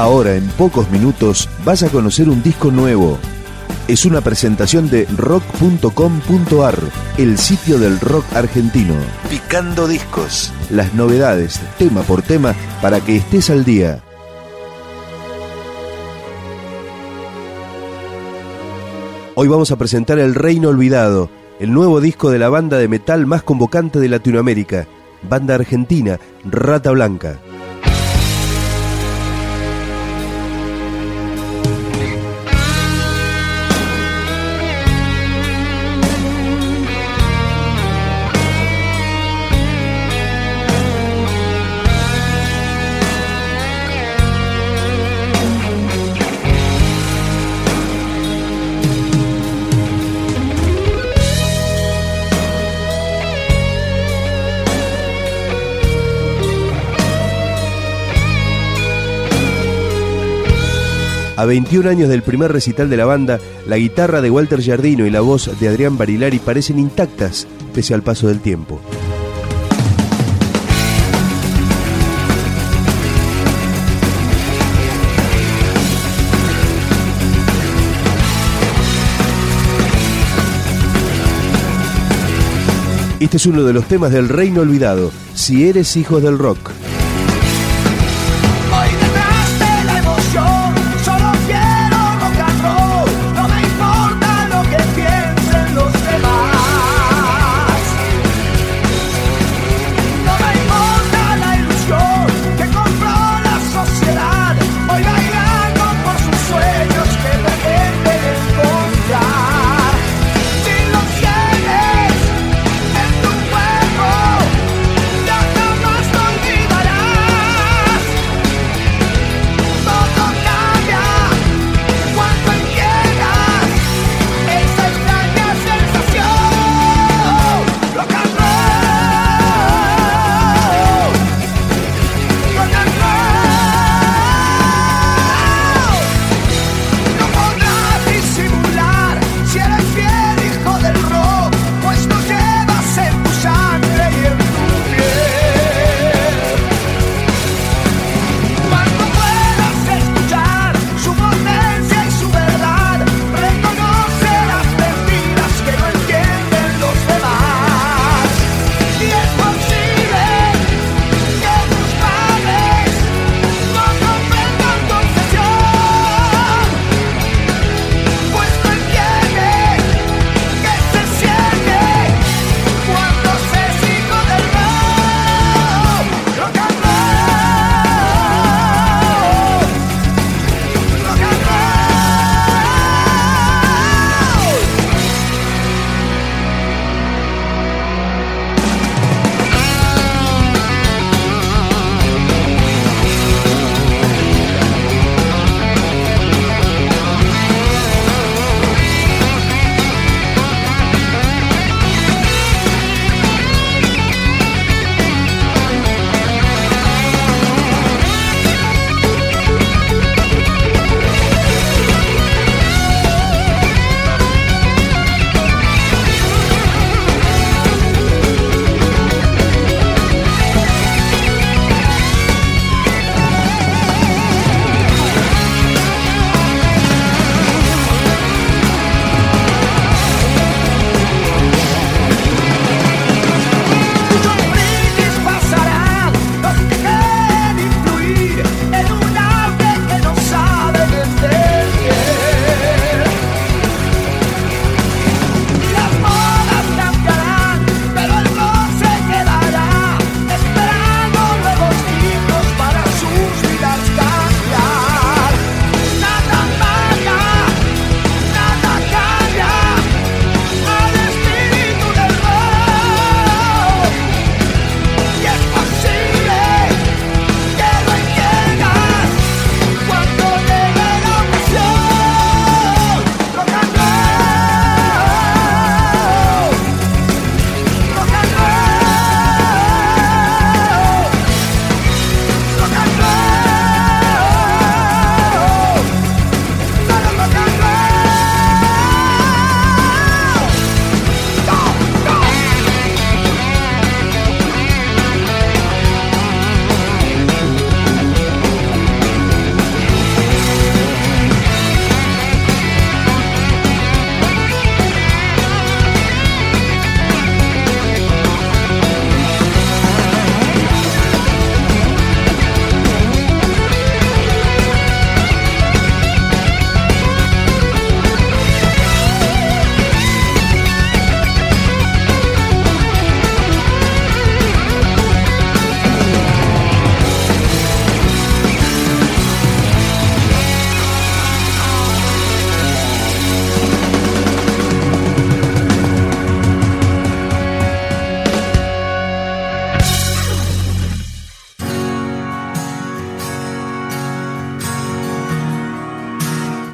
Ahora, en pocos minutos, vas a conocer un disco nuevo. Es una presentación de rock.com.ar, el sitio del rock argentino. Picando discos. Las novedades, tema por tema, para que estés al día. Hoy vamos a presentar El Reino Olvidado, el nuevo disco de la banda de metal más convocante de Latinoamérica, banda argentina, Rata Blanca. A 21 años del primer recital de la banda, la guitarra de Walter Giardino y la voz de Adrián Barilari parecen intactas pese al paso del tiempo. Este es uno de los temas del Reino Olvidado, Si eres hijo del rock.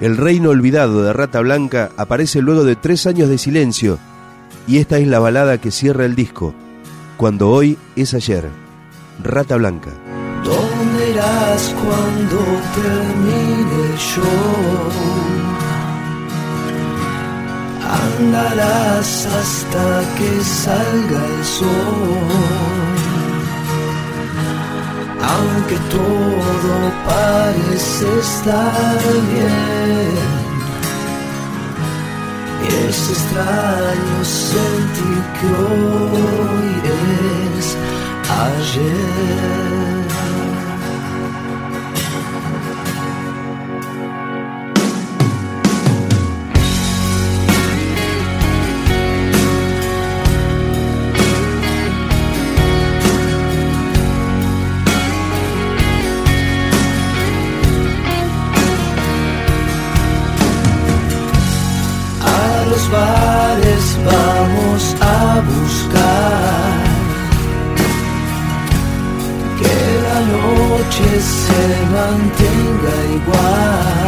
El reino olvidado de Rata Blanca aparece luego de tres años de silencio y esta es la balada que cierra el disco, Cuando hoy es ayer, Rata Blanca. ¿Dónde irás cuando termine yo? Andarás hasta que salga el sol parece estar bien. Es extraño sentir que hoy es ayer. Vamos a buscar que la noche se mantenga igual.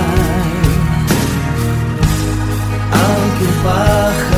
Aunque un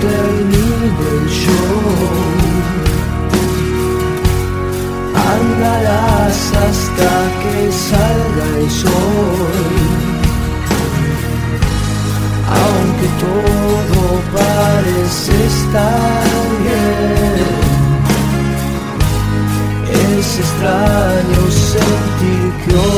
termine el show. Andarás hasta que salga el sol. Aunque todo parece estar bien, es extraño sentir que hoy